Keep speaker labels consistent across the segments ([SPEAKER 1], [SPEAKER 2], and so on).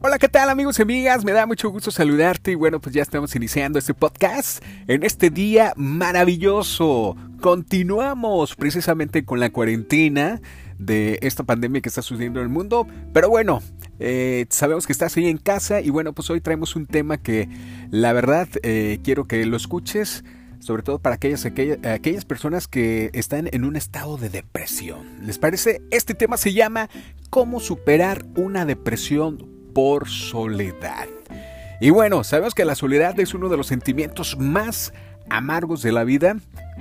[SPEAKER 1] Hola, ¿qué tal amigos y amigas? Me da mucho gusto saludarte y bueno, pues ya estamos iniciando este podcast en este día maravilloso. Continuamos precisamente con la cuarentena de esta pandemia que está sucediendo en el mundo, pero bueno, eh, sabemos que estás ahí en casa y bueno, pues hoy traemos un tema que la verdad eh, quiero que lo escuches sobre todo para aquellas, aquellas, aquellas, personas que están en un estado de depresión. ¿Les parece? Este tema se llama ¿Cómo superar una depresión por soledad. Y bueno, sabemos que la soledad es uno de los sentimientos más amargos de la vida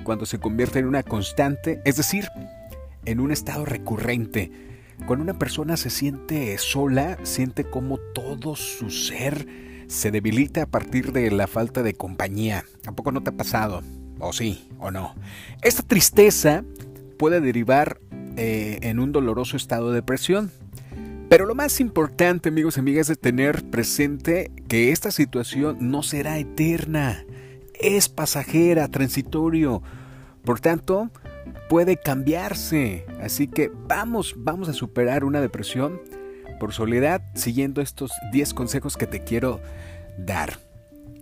[SPEAKER 1] cuando se convierte en una constante, es decir, en un estado recurrente. Cuando una persona se siente sola, siente como todo su ser se debilita a partir de la falta de compañía. ¿Tampoco no te ha pasado? ¿O sí? ¿O no? Esta tristeza puede derivar eh, en un doloroso estado de depresión. Pero lo más importante, amigos y amigas, es tener presente que esta situación no será eterna, es pasajera, transitorio. Por tanto, puede cambiarse. Así que vamos, vamos a superar una depresión por soledad siguiendo estos 10 consejos que te quiero dar.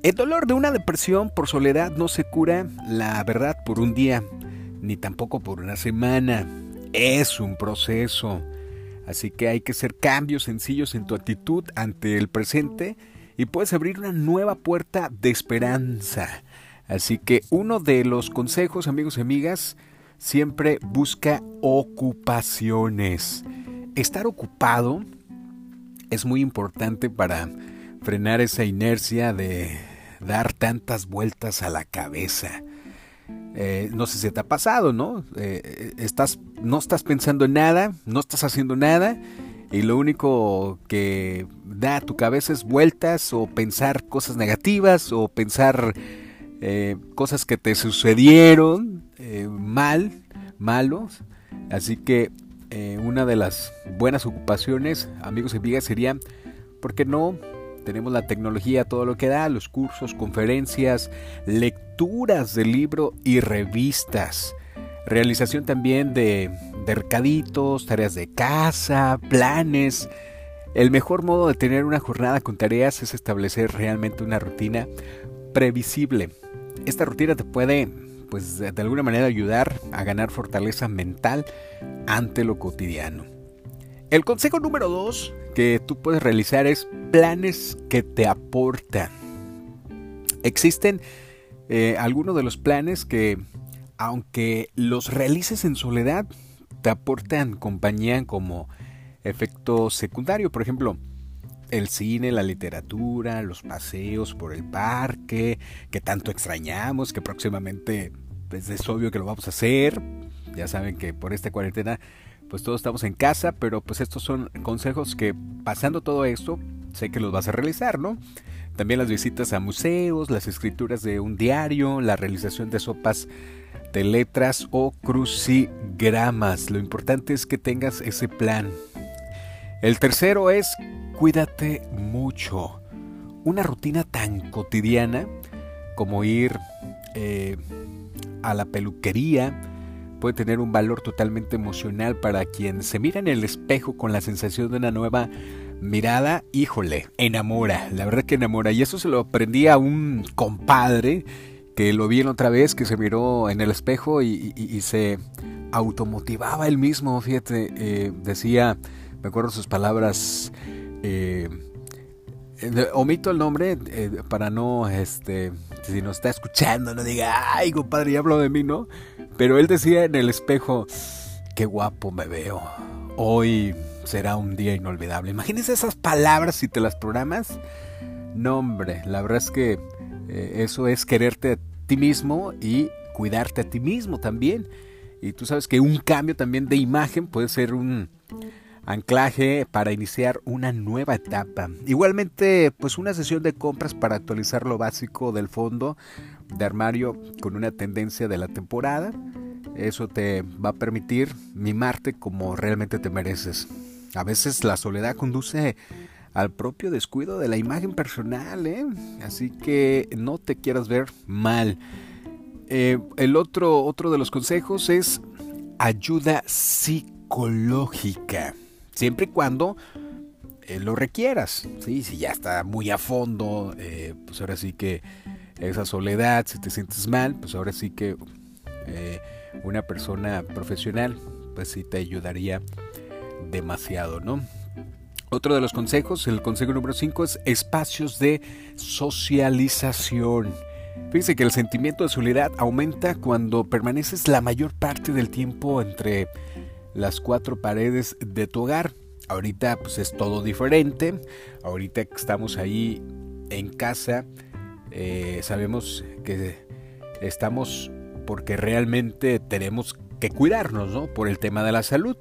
[SPEAKER 1] El dolor de una depresión por soledad no se cura, la verdad, por un día, ni tampoco por una semana. Es un proceso. Así que hay que hacer cambios sencillos en tu actitud ante el presente y puedes abrir una nueva puerta de esperanza. Así que uno de los consejos, amigos y amigas, siempre busca ocupaciones. Estar ocupado es muy importante para frenar esa inercia de dar tantas vueltas a la cabeza. Eh, no sé si te ha pasado, ¿no? Eh, estás, no estás pensando en nada, no estás haciendo nada y lo único que da a tu cabeza es vueltas o pensar cosas negativas o pensar eh, cosas que te sucedieron mal, malos. Así que una de las buenas ocupaciones, amigos y amigas, sería, ¿por qué no tenemos la tecnología, todo lo que da, los cursos, conferencias, lecturas de libro y revistas. Realización también de, mercaditos, tareas de casa, planes. El mejor modo de tener una jornada con tareas es establecer realmente una rutina previsible. Esta rutina te puede, pues, de alguna manera ayudar a ganar fortaleza mental ante lo cotidiano. El consejo número dos que tú puedes realizar es planes que te aportan. Existen eh, algunos de los planes que, aunque los realices en soledad, te aportan compañía como efecto secundario. Por ejemplo, el cine, la literatura, los paseos por el parque, que tanto extrañamos, que próximamente pues, es obvio que lo vamos a hacer. Ya saben que por esta cuarentena pues todos estamos en casa, pero pues estos son consejos que pasando todo esto, sé que los vas a realizar, ¿no? También las visitas a museos, las escrituras de un diario, la realización de sopas de letras o crucigramas. Lo importante es que tengas ese plan. El tercero es cuídate mucho. Una rutina tan cotidiana como ir eh, a la peluquería, puede tener un valor totalmente emocional para quien se mira en el espejo con la sensación de una nueva mirada, híjole, enamora, la verdad que enamora. Y eso se lo aprendí a un compadre que lo vi en otra vez, que se miró en el espejo y, se automotivaba él mismo, fíjate, eh, decía, me acuerdo sus palabras, eh, eh, omito el nombre para no, este, si nos está escuchando, no diga, ay, compadre, ya hablo de mí, ¿no? Pero él decía en el espejo, qué guapo me veo. Hoy será un día inolvidable. Imagínense esas palabras si te las programas. No, hombre, la verdad es que eh, eso es quererte a ti mismo y cuidarte a ti mismo también. Y tú sabes que un cambio también de imagen puede ser un anclaje para iniciar una nueva etapa. Igualmente, pues una sesión de compras para actualizar lo básico del fondo de armario con una tendencia de la temporada. Eso te va a permitir mimarte como realmente te mereces. A veces la soledad conduce al propio descuido de la imagen personal, ¿eh? así que no te quieras ver mal. Eh, el otro, otro de los consejos es ayuda psicológica, siempre y cuando eh, lo requieras. ¿sí? Si ya está muy a fondo, eh, pues ahora sí que esa soledad, si te sientes mal, pues ahora sí que eh, una persona profesional, pues sí te ayudaría demasiado, ¿no? Otro de los consejos, el consejo número 5 es espacios de socialización. Fíjense que el sentimiento de soledad aumenta cuando permaneces la mayor parte del tiempo entre las cuatro paredes de tu hogar. Ahorita pues es todo diferente. Ahorita que estamos ahí en casa, eh, sabemos que estamos porque realmente tenemos que cuidarnos, ¿no? Por el tema de la salud.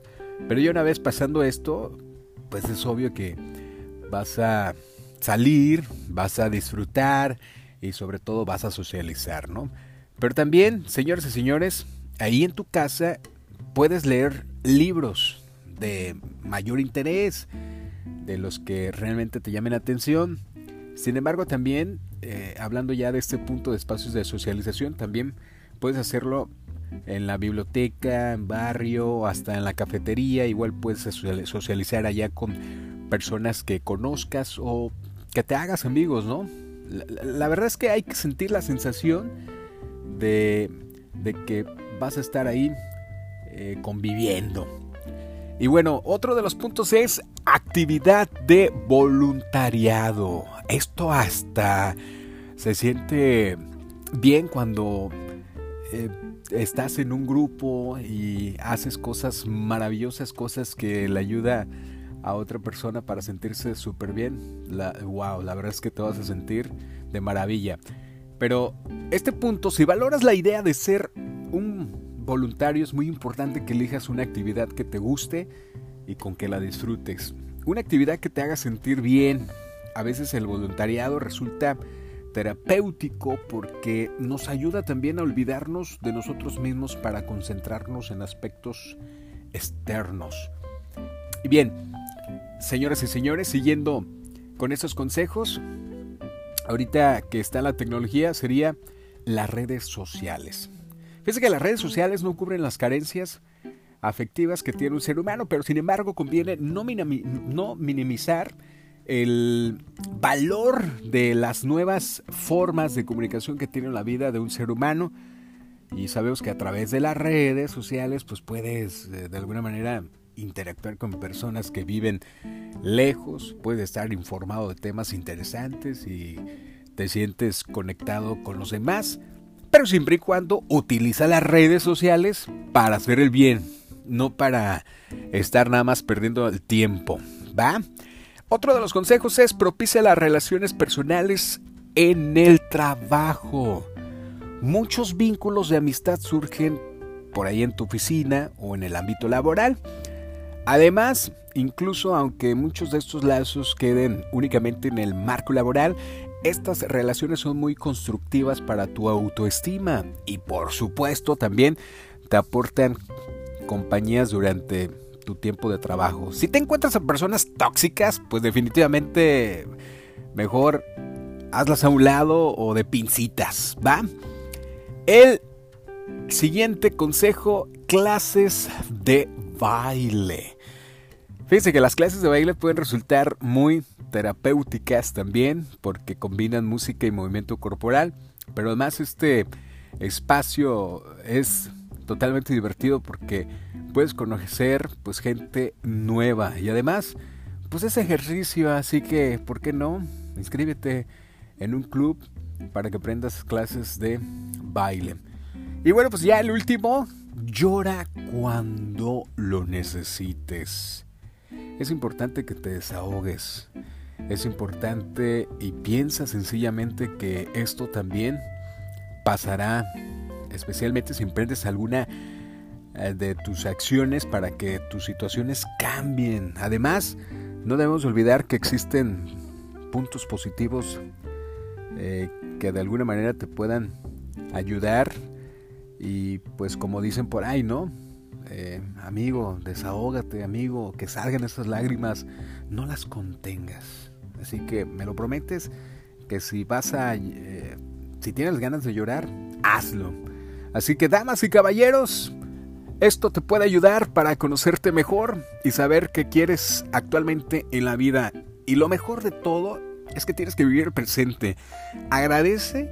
[SPEAKER 1] Pero ya una vez pasando esto, pues es obvio que vas a salir, vas a disfrutar y sobre todo vas a socializar, ¿no? Pero también, señores y señores, ahí en tu casa puedes leer libros de mayor interés, de los que realmente te llamen la atención. Sin embargo, también, eh, hablando ya de este punto de espacios de socialización, también puedes hacerlo en la biblioteca, en barrio, hasta en la cafetería. Igual puedes socializar allá con personas que conozcas o que te hagas amigos, ¿no? La, verdad es que hay que sentir la sensación de, que vas a estar ahí eh, conviviendo. Y bueno, otro de los puntos es actividad de voluntariado. Esto hasta se siente bien cuando eh, estás en un grupo y haces cosas maravillosas, cosas que le ayuda a otra persona para sentirse súper bien. Wow, la verdad es que te vas a sentir de maravilla. Pero este punto, si valoras la idea de ser un voluntario, es muy importante que elijas una actividad que te guste y con que la disfrutes. Una actividad que te haga sentir bien. A veces el voluntariado resulta terapéutico porque nos ayuda también a olvidarnos de nosotros mismos para concentrarnos en aspectos externos. Y bien, señoras y señores, siguiendo con esos consejos, ahorita que está la tecnología sería las redes sociales. Fíjense que las redes sociales no cubren las carencias afectivas que tiene un ser humano, pero sin embargo conviene no, no minimizar el valor de las nuevas formas de comunicación que tiene la vida de un ser humano. Y sabemos que a través de las redes sociales, pues puedes eh, de alguna manera interactuar con personas que viven lejos, puedes estar informado de temas interesantes y te sientes conectado con los demás, pero siempre y cuando utiliza las redes sociales para hacer el bien, no para estar nada más perdiendo el tiempo, ¿va? Otro de los consejos es propicia las relaciones personales en el trabajo. Muchos vínculos de amistad surgen por ahí en tu oficina o en el ámbito laboral. Además, incluso aunque muchos de estos lazos queden únicamente en el marco laboral, estas relaciones son muy constructivas para tu autoestima y por supuesto también te aportan compañías durante tu tiempo de trabajo. Si te encuentras a personas tóxicas, pues definitivamente mejor hazlas a un lado o de pincitas, ¿va? El siguiente consejo, clases de baile. Fíjense que las clases de baile pueden resultar muy terapéuticas también porque combinan música y movimiento corporal, pero además este espacio es totalmente divertido porque puedes conocer pues gente nueva y además pues es ejercicio, así que ¿por qué no? Inscríbete en un club para que aprendas clases de baile. Y bueno, pues ya el último, llora cuando lo necesites. Es importante que te desahogues. Es importante y piensa sencillamente que esto también pasará especialmente si emprendes alguna eh, de tus acciones para que tus situaciones cambien. Además, no debemos olvidar que existen puntos positivos eh, que de alguna manera te puedan ayudar y pues como dicen por ahí, ¿no? Eh, amigo, desahógate, amigo, que salgan esas lágrimas, no las contengas. Así que me lo prometes que si vas a, si tienes ganas de llorar, hazlo. Así que damas y caballeros, Esto te puede ayudar para conocerte mejor y saber qué quieres actualmente en la vida. Y lo mejor de todo es que tienes que vivir el presente. Agradece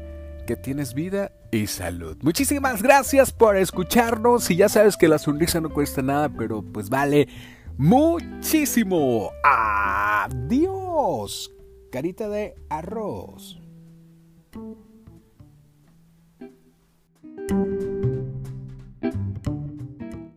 [SPEAKER 1] que tienes vida y salud. Muchísimas gracias por escucharnos y ya sabes que la sonrisa no cuesta nada, pero pues vale muchísimo. Adiós. Carita de arroz.